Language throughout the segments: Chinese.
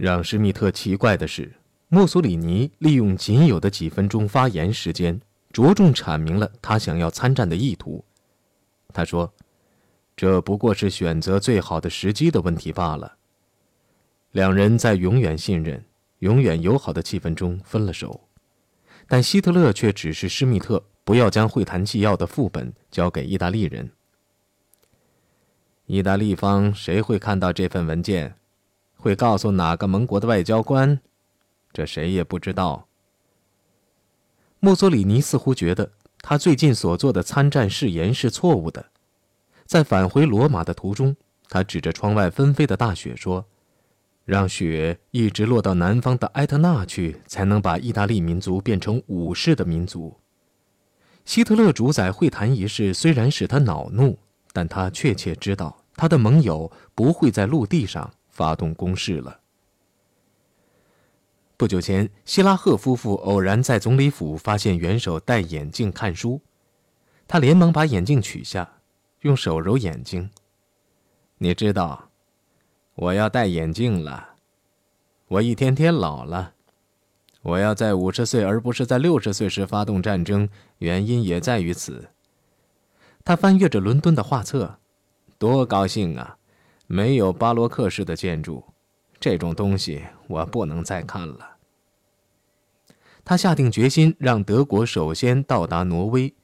让施密特奇怪的是，墨索里尼利用仅有的几分钟发言时间，着重阐明了他想要参战的意图。他说：“这不过是选择最好的时机的问题罢了。”两人在永远信任、永远友好的气氛中分了手，但希特勒却指示施密特不要将会谈纪要的副本交给意大利人。意大利方谁会看到这份文件？会告诉哪个盟国的外交官？这谁也不知道。墨索里尼似乎觉得他最近所做的参战誓言是错误的。在返回罗马的途中，他指着窗外纷飞的大雪说：“让雪一直落到南方的埃特纳去，才能把意大利民族变成武士的民族。”希特勒主宰会谈一事虽然使他恼怒，但他确切知道他的盟友不会在陆地上。发动攻势了。不久前，希拉赫夫妇偶然在总理府发现元首戴眼镜看书，他连忙把眼镜取下，用手揉眼睛。你知道，我要戴眼镜了，我一天天老了。我要在五十岁而不是在六十岁时发动战争，原因也在于此。他翻阅着伦敦的画册，多高兴啊！没有巴洛克式的建筑，这种东西我不能再看了。他下定决心让德国首先到达挪威。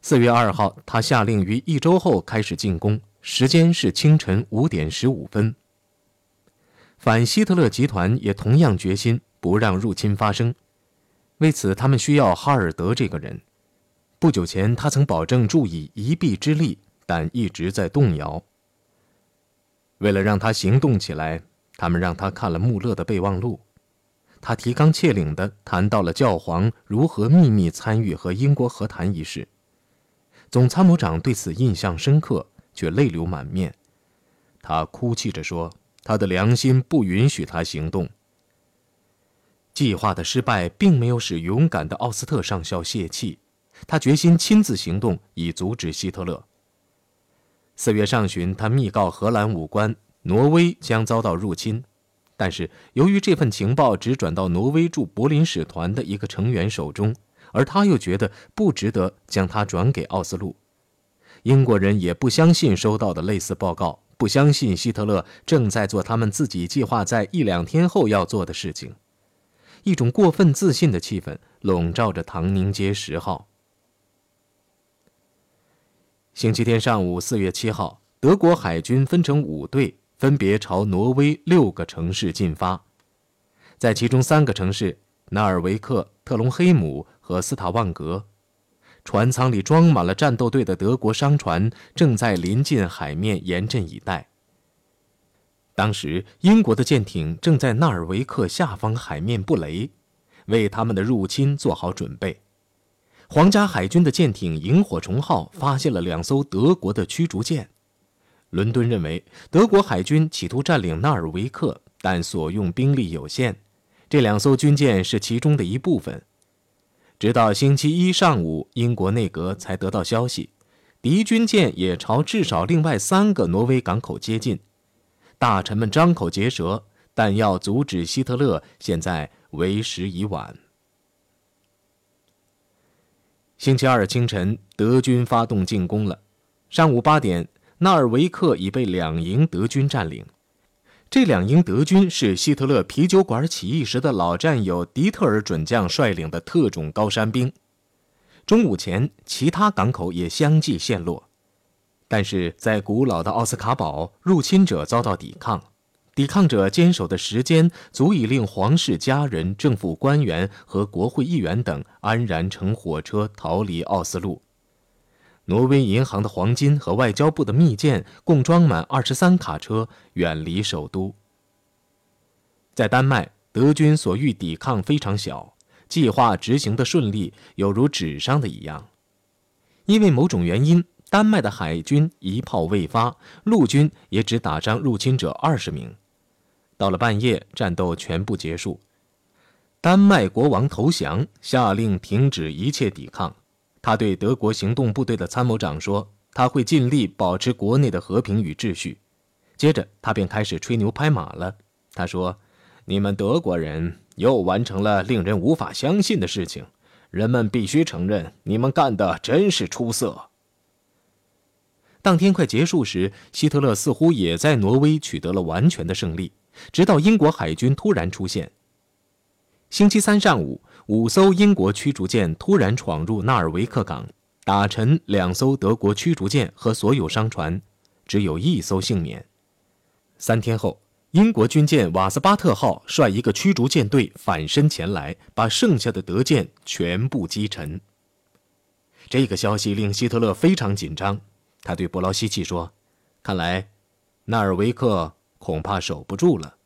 四月二号，他下令于一周后开始进攻，时间是清晨五点十五分。反希特勒集团也同样决心不让入侵发生，为此他们需要哈尔德这个人。不久前，他曾保证助以一臂之力，但一直在动摇。为了让他行动起来，他们让他看了穆勒的备忘录。他提纲挈领地谈到了教皇如何秘密参与和英国和谈一事。总参谋长对此印象深刻，却泪流满面。他哭泣着说：“他的良心不允许他行动。”计划的失败并没有使勇敢的奥斯特上校泄气，他决心亲自行动以阻止希特勒。四月上旬，他密告荷兰武官，挪威将遭到入侵。但是，由于这份情报只转到挪威驻柏林使团的一个成员手中，而他又觉得不值得将它转给奥斯陆，英国人也不相信收到的类似报告，不相信希特勒正在做他们自己计划在一两天后要做的事情。一种过分自信的气氛笼罩着唐宁街十号。星期天上午，四月七号，德国海军分成五队，分别朝挪威六个城市进发。在其中三个城市——纳尔维克、特隆黑姆和斯塔万格，船舱里装满了战斗队的德国商船，正在临近海面严阵以待。当时，英国的舰艇正在纳尔维克下方海面布雷，为他们的入侵做好准备。皇家海军的舰艇“萤火虫号”发现了两艘德国的驱逐舰。伦敦认为德国海军企图占领纳尔维克，但所用兵力有限，这两艘军舰是其中的一部分。直到星期一上午，英国内阁才得到消息，敌军舰也朝至少另外三个挪威港口接近。大臣们张口结舌，但要阻止希特勒，现在为时已晚。星期二清晨，德军发动进攻了。上午八点，纳尔维克已被两营德军占领。这两营德军是希特勒啤酒馆起义时的老战友迪特尔准将率领的特种高山兵。中午前，其他港口也相继陷落，但是在古老的奥斯卡堡，入侵者遭到抵抗。抵抗者坚守的时间足以令皇室家人、政府官员和国会议员等安然乘火车逃离奥斯陆。挪威银行的黄金和外交部的密件共装满二十三卡车，远离首都。在丹麦，德军所欲抵抗非常小，计划执行的顺利，有如纸上的一样。因为某种原因，丹麦的海军一炮未发，陆军也只打伤入侵者二十名。到了半夜，战斗全部结束。丹麦国王投降，下令停止一切抵抗。他对德国行动部队的参谋长说：“他会尽力保持国内的和平与秩序。”接着，他便开始吹牛拍马了。他说：“你们德国人又完成了令人无法相信的事情，人们必须承认你们干的真是出色。”当天快结束时，希特勒似乎也在挪威取得了完全的胜利，直到英国海军突然出现。星期三上午，五艘英国驱逐舰突然闯入纳尔维克港，打沉两艘德国驱逐舰和所有商船，只有一艘幸免。三天后，英国军舰瓦斯巴特号率一个驱逐舰队反身前来，把剩下的德舰全部击沉。这个消息令希特勒非常紧张。他对伯劳希奇说：“看来，纳尔维克恐怕守不住了。”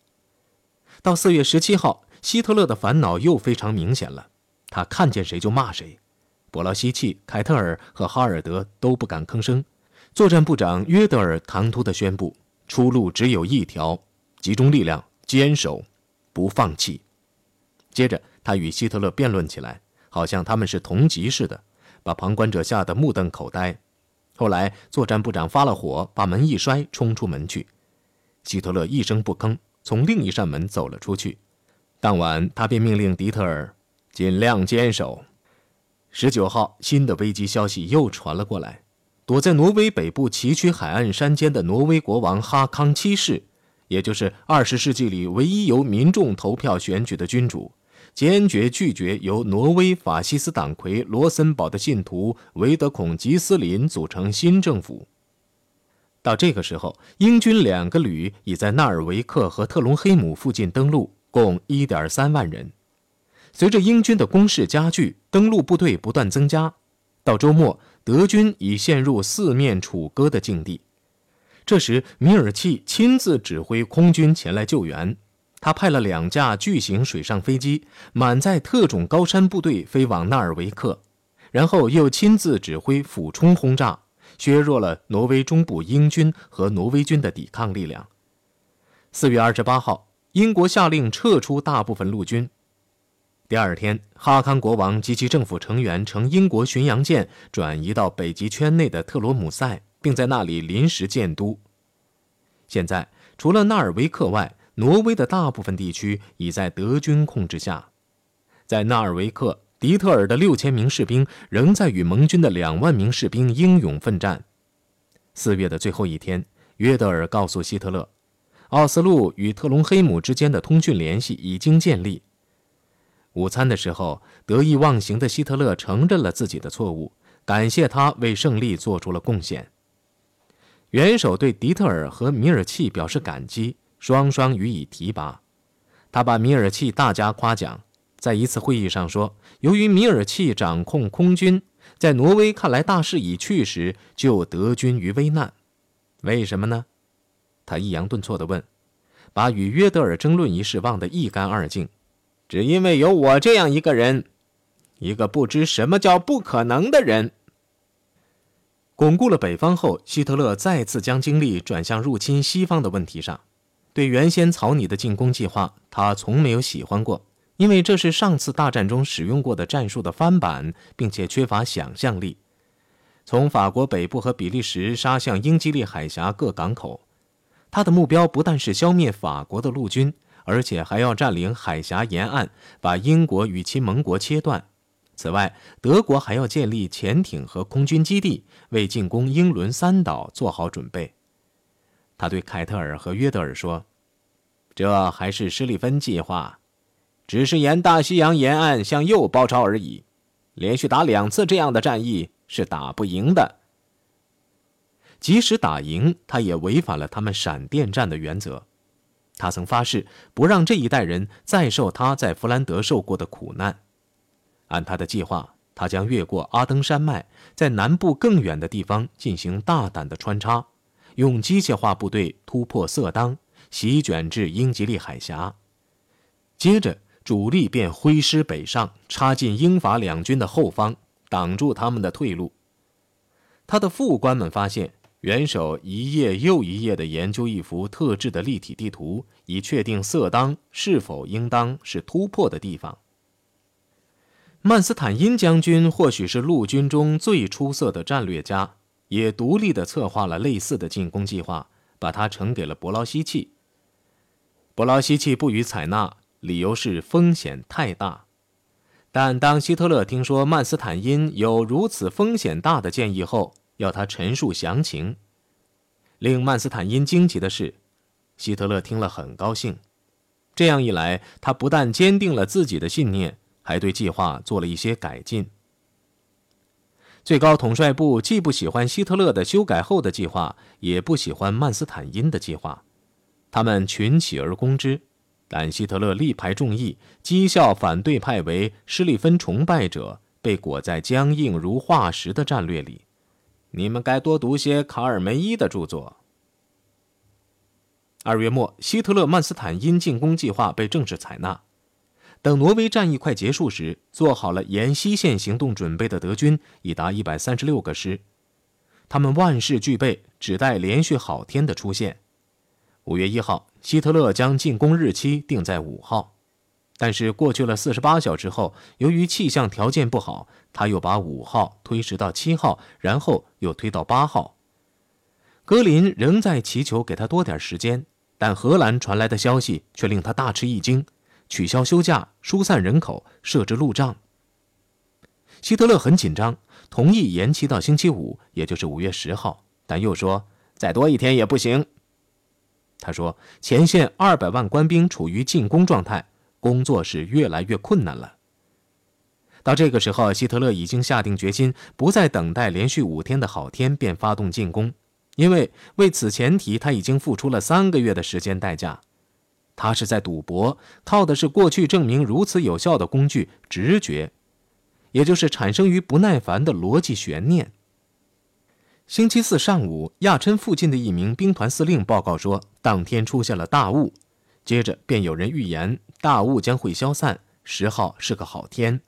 到四月十七号，希特勒的烦恼又非常明显了。他看见谁就骂谁。伯劳希奇、凯特尔和哈尔德都不敢吭声。作战部长约德尔唐突地宣布：“出路只有一条，集中力量，坚守，不放弃。”接着，他与希特勒辩论起来，好像他们是同级似的，把旁观者吓得目瞪口呆。后来，作战部长发了火，把门一摔，冲出门去。希特勒一声不吭，从另一扇门走了出去。当晚，他便命令迪特尔尽量坚守。十九号，新的危机消息又传了过来：躲在挪威北部崎岖海岸山间的挪威国王哈康七世，也就是二十世纪里唯一由民众投票选举的君主。坚决拒绝由挪威法西斯党魁罗森堡的信徒维德孔吉斯林组成新政府。到这个时候，英军两个旅已在纳尔维克和特隆黑姆附近登陆，共1.3万人。随着英军的攻势加剧，登陆部队不断增加。到周末，德军已陷入四面楚歌的境地。这时，米尔契亲自指挥空军前来救援。他派了两架巨型水上飞机，满载特种高山部队飞往纳尔维克，然后又亲自指挥俯冲轰炸，削弱了挪威中部英军和挪威军的抵抗力量。四月二十八号，英国下令撤出大部分陆军。第二天，哈康国王及其政府成员乘英国巡洋舰转移到北极圈内的特罗姆塞，并在那里临时建都。现在，除了纳尔维克外，挪威的大部分地区已在德军控制下，在纳尔维克，迪特尔的六千名士兵仍在与盟军的两万名士兵英勇奋战。四月的最后一天，约德尔告诉希特勒，奥斯陆与特隆黑姆之间的通讯联系已经建立。午餐的时候，得意忘形的希特勒承认了自己的错误，感谢他为胜利做出了贡献。元首对迪特尔和米尔契表示感激。双双予以提拔，他把米尔契大加夸奖。在一次会议上说：“由于米尔契掌控空军，在挪威看来大势已去时，救德军于危难。为什么呢？”他抑扬顿挫地问，把与约德尔争论一事忘得一干二净。只因为有我这样一个人，一个不知什么叫不可能的人。巩固了北方后，希特勒再次将精力转向入侵西方的问题上。对原先草拟的进攻计划，他从没有喜欢过，因为这是上次大战中使用过的战术的翻版，并且缺乏想象力。从法国北部和比利时杀向英吉利海峡各港口，他的目标不但是消灭法国的陆军，而且还要占领海峡沿岸，把英国与其盟国切断。此外，德国还要建立潜艇和空军基地，为进攻英伦三岛做好准备。他对凯特尔和约德尔说：“这还是施利芬计划，只是沿大西洋沿岸向右包抄而已。连续打两次这样的战役是打不赢的。即使打赢，他也违反了他们闪电战的原则。他曾发誓不让这一代人再受他在弗兰德受过的苦难。按他的计划，他将越过阿登山脉，在南部更远的地方进行大胆的穿插。”用机械化部队突破色当，席卷至英吉利海峡，接着主力便挥师北上，插进英法两军的后方，挡住他们的退路。他的副官们发现，元首一页又一页地研究一幅特制的立体地图，以确定色当是否应当是突破的地方。曼斯坦因将军或许是陆军中最出色的战略家。也独立地策划了类似的进攻计划，把它呈给了伯劳希奇。伯劳希奇不予采纳，理由是风险太大。但当希特勒听说曼斯坦因有如此风险大的建议后，要他陈述详情。令曼斯坦因惊奇的是，希特勒听了很高兴。这样一来，他不但坚定了自己的信念，还对计划做了一些改进。最高统帅部既不喜欢希特勒的修改后的计划，也不喜欢曼斯坦因的计划，他们群起而攻之。但希特勒力排众议，讥笑反对派为施利芬崇拜者，被裹在僵硬如化石的战略里。你们该多读些卡尔梅伊的著作。二月末，希特勒曼斯坦因进攻计划被正式采纳。等挪威战役快结束时，做好了沿西线行动准备的德军已达一百三十六个师，他们万事俱备，只待连续好天的出现。五月一号。希特勒将进攻日期定在五号，但是过去了四十八小时后，由于气象条件不好，他又把五号推迟到七号，然后又推到八号。格林仍在祈求给他多点时间，但荷兰传来的消息却令他大吃一惊：取消休假、疏散人口、设置路障。希特勒很紧张，同意延期到星期五，也就是五月十号，但又说再多一天也不行。他说：“前线二百万官兵处于进攻状态，工作是越来越困难了。”到这个时候，希特勒已经下定决心，不再等待连续五天的好天便发动进攻，因为为此前提他已经付出了三个月的时间代价。他是在赌博，靠的是过去证明如此有效的工具——直觉，也就是产生于不耐烦的逻辑悬念。星期四上午，亚琛附近的一名兵团司令报告说，当天出现了大雾。接着便有人预言大雾将会消散，十号是个好天。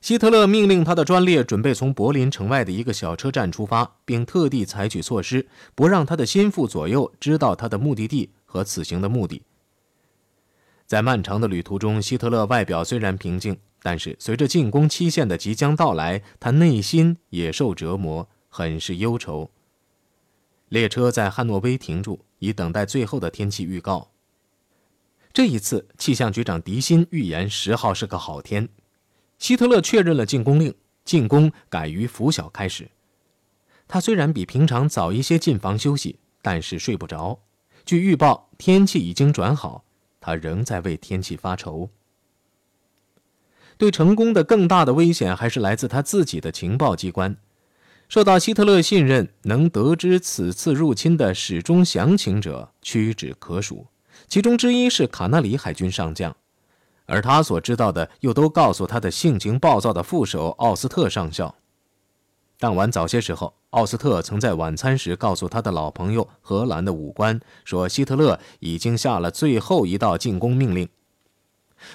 希特勒命令他的专列准备从柏林城外的一个小车站出发，并特地采取措施，不让他的心腹左右知道他的目的地和此行的目的。在漫长的旅途中，希特勒外表虽然平静，但是随着进攻期限的即将到来，他内心也受折磨。很是忧愁。列车在汉诺威停住，以等待最后的天气预告。这一次，气象局长迪辛预言十号是个好天。希特勒确认了进攻令，进攻改于拂晓开始。他虽然比平常早一些进房休息，但是睡不着。据预报，天气已经转好，他仍在为天气发愁。对成功的更大的危险，还是来自他自己的情报机关。受到希特勒信任，能得知此次入侵的始终详情者屈指可数，其中之一是卡纳里海军上将，而他所知道的又都告诉他的性情暴躁的副手奥斯特上校。当晚早些时候，奥斯特曾在晚餐时告诉他的老朋友荷兰的武官说，希特勒已经下了最后一道进攻命令。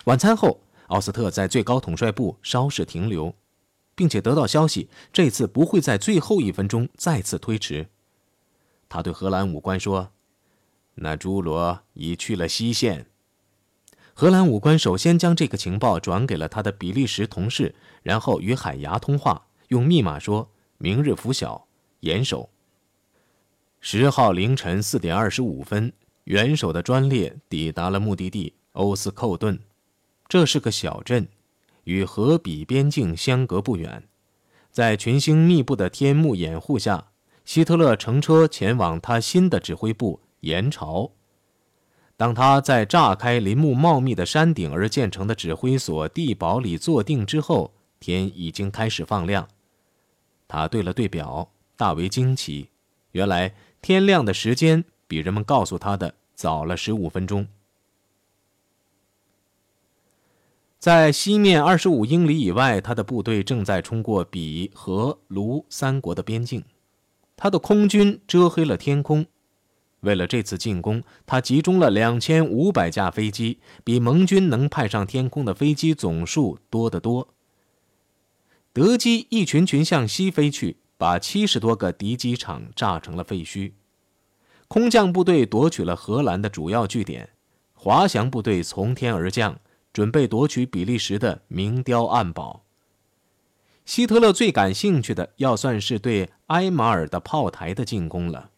晚餐后，奥斯特在最高统帅部稍事停留。并且得到消息，这次不会在最后一分钟再次推迟。他对荷兰武官说：“那朱罗已去了西线。”荷兰武官首先将这个情报转给了他的比利时同事，然后与海牙通话，用密码说：“明日拂晓，严守。”十号凌晨四点二十五分，元首的专列抵达了目的地欧斯寇顿，这是个小镇。与河比边境相隔不远，在群星密布的天幕掩护下，希特勒乘车前往他新的指挥部延朝。当他在炸开林木茂密的山顶而建成的指挥所地堡里坐定之后，天已经开始放亮。他对了对表，大为惊奇，原来天亮的时间比人们告诉他的早了十五分钟。在西面二十五英里以外，他的部队正在冲过比、和、卢三国的边境。他的空军遮黑了天空。为了这次进攻，他集中了两千五百架飞机，比盟军能派上天空的飞机总数多得多。德机一群群向西飞去，把七十多个敌机场炸成了废墟。空降部队夺取了荷兰的主要据点，滑翔部队从天而降。准备夺取比利时的明碉暗堡。希特勒最感兴趣的，要算是对埃马尔的炮台的进攻了。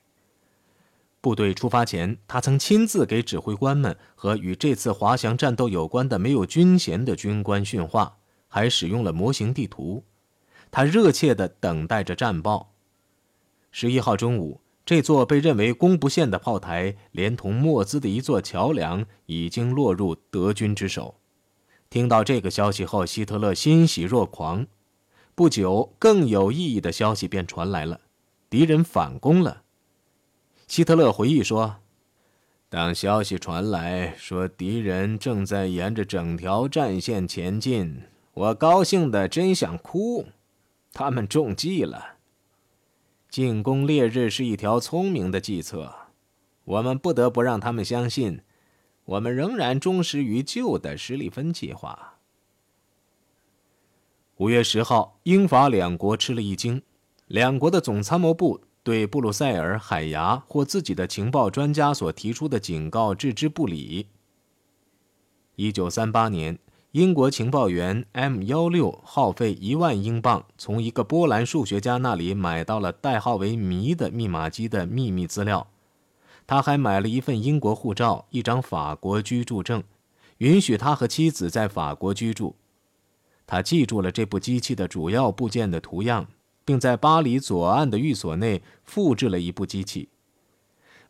部队出发前，他曾亲自给指挥官们和与这次滑翔战斗有关的没有军衔的军官训话，还使用了模型地图。他热切地等待着战报。十一号中午，这座被认为攻不陷的炮台，连同莫兹的一座桥梁，已经落入德军之手。听到这个消息后，希特勒欣喜若狂。不久，更有意义的消息便传来了：敌人反攻了。希特勒回忆说：“当消息传来说敌人正在沿着整条战线前进，我高兴的真想哭。他们中计了。进攻烈日是一条聪明的计策，我们不得不让他们相信，我们仍然忠实于旧的施利芬计划。”五月十号，英法两国吃了一惊，两国的总参谋部。对布鲁塞尔、海牙或自己的情报专家所提出的警告置之不理。一九三八年，英国情报员 M 幺六耗费一万英镑，从一个波兰数学家那里买到了代号为“迷”的密码机的秘密资料。他还买了一份英国护照、一张法国居住证，允许他和妻子在法国居住。他记住了这部机器的主要部件的图样。并在巴黎左岸的寓所内复制了一部机器。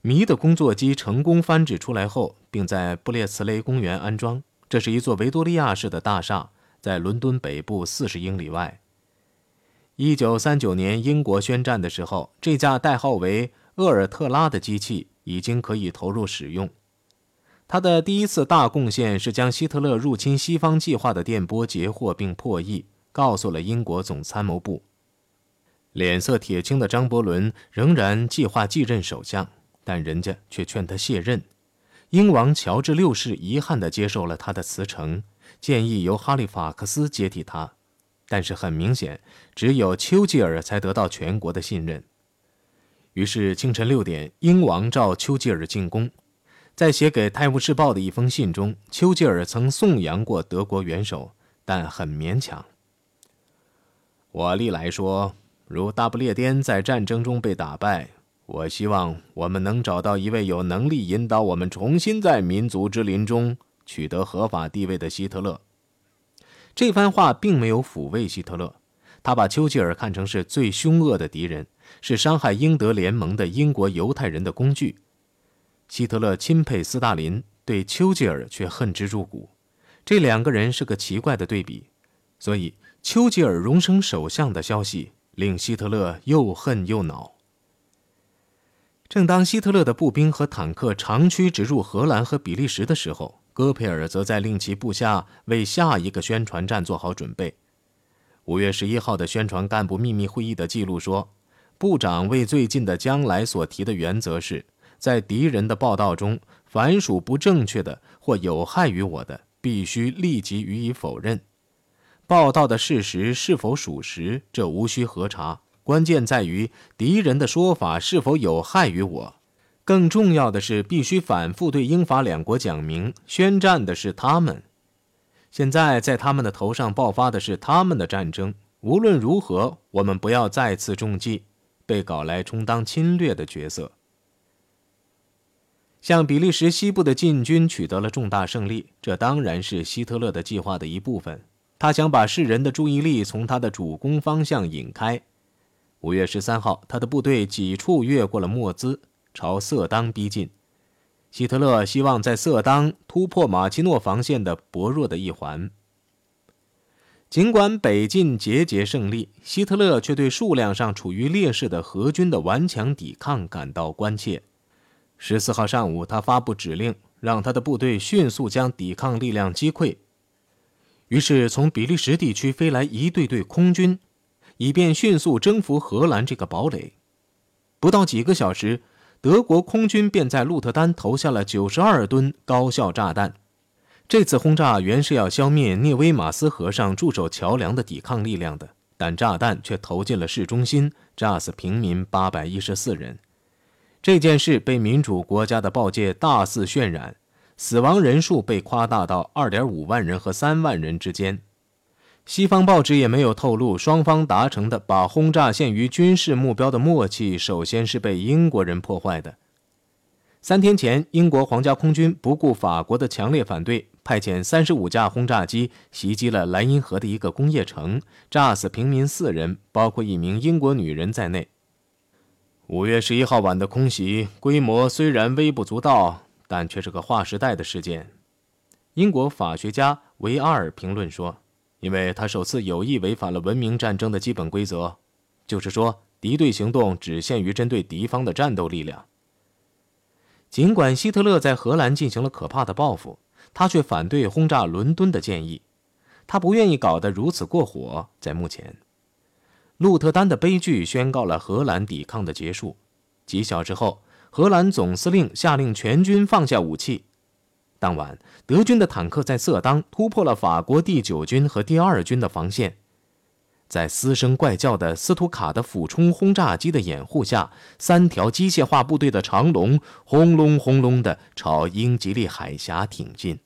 迷的工作机成功翻制出来后，并在布列茨雷公园安装。这是一座维多利亚式的大厦，在伦敦北部四十英里外。一九三九年，英国宣战的时候，这架代号为厄尔特拉的机器已经可以投入使用。他的第一次大贡献是将希特勒入侵西方计划的电波截获并破译，告诉了英国总参谋部。脸色铁青的张伯伦仍然计划继任首相，但人家却劝他卸任。英王乔治六世遗憾地接受了他的辞呈，建议由哈利法克斯接替他。但是很明显，只有丘吉尔才得到全国的信任。于是清晨六点，英王召丘吉尔进宫。在写给《泰晤士报》的一封信中，丘吉尔曾颂扬过德国元首，但很勉强。我历来说。如大不列颠在战争中被打败，我希望我们能找到一位有能力引导我们重新在民族之林中取得合法地位的希特勒。这番话并没有抚慰希特勒，他把丘吉尔看成是最凶恶的敌人，是伤害英德联盟的英国犹太人的工具。希特勒钦佩斯大林，对丘吉尔却恨之入骨。这两个人是个奇怪的对比，所以丘吉尔荣升首相的消息。令希特勒又恨又恼。正当希特勒的步兵和坦克长驱直入荷兰和比利时的时候，戈培尔则在令其部下为下一个宣传战做好准备。五月十一号的宣传干部秘密会议的记录说，部长为最近的将来所提的原则是，在敌人的报道中，凡属不正确的或有害于我的，必须立即予以否认。报道的事实是否属实，这无需核查，关键在于敌人的说法是否有害于我。更重要的是，必须反复对英法两国讲明，宣战的是他们。现在在他们的头上爆发的是他们的战争。无论如何，我们不要再次中计，被搞来充当侵略的角色。向比利时西部的进军取得了重大胜利，这当然是希特勒的计划的一部分。他想把世人的注意力从他的主攻方向引开。五月十三号，他的部队几处越过了莫兹，朝色当逼近。希特勒希望在色当突破马奇诺防线的薄弱的一环。尽管北进节节胜利，希特勒却对数量上处于劣势的荷军的顽强抵抗感到关切。十四号上午，他发布指令，让他的部队迅速将抵抗力量击溃。于是，从比利时地区飞来一队队空军，以便迅速征服荷兰这个堡垒。不到几个小时，德国空军便在鹿特丹投下了九十二吨高效炸弹。这次轰炸原是要消灭涅威马斯河上驻守桥梁的抵抗力量的，但炸弹却投进了市中心，炸死平民八百一十四人。这件事被民主国家的报界大肆渲染。死亡人数被夸大到二点五万人和三万人之间。西方报纸也没有透露，双方达成的把轰炸限于军事目标的默契，首先是被英国人破坏的。三天前，英国皇家空军不顾法国的强烈反对，派遣三十五架轰炸机袭击了莱茵河的一个工业城，炸死平民四人，包括一名英国女人在内。五月十一号晚的空袭规模虽然微不足道，但却是个划时代的事件。英国法学家维阿尔评论说：“因为他首次有意违反了文明战争的基本规则，就是说，敌对行动只限于针对敌方的战斗力量。”尽管希特勒在荷兰进行了可怕的报复，他却反对轰炸伦敦的建议。他不愿意搞得如此过火。在目前。鹿特丹的悲剧宣告了荷兰抵抗的结束。几小时后，荷兰总司令下令全军放下武器。当晚，德军的坦克在色当突破了法国第九军和第二军的防线，在嘶声怪叫的斯图卡的俯冲轰炸机的掩护下，三条机械化部队的长龙轰隆轰隆地朝英吉利海峡挺进。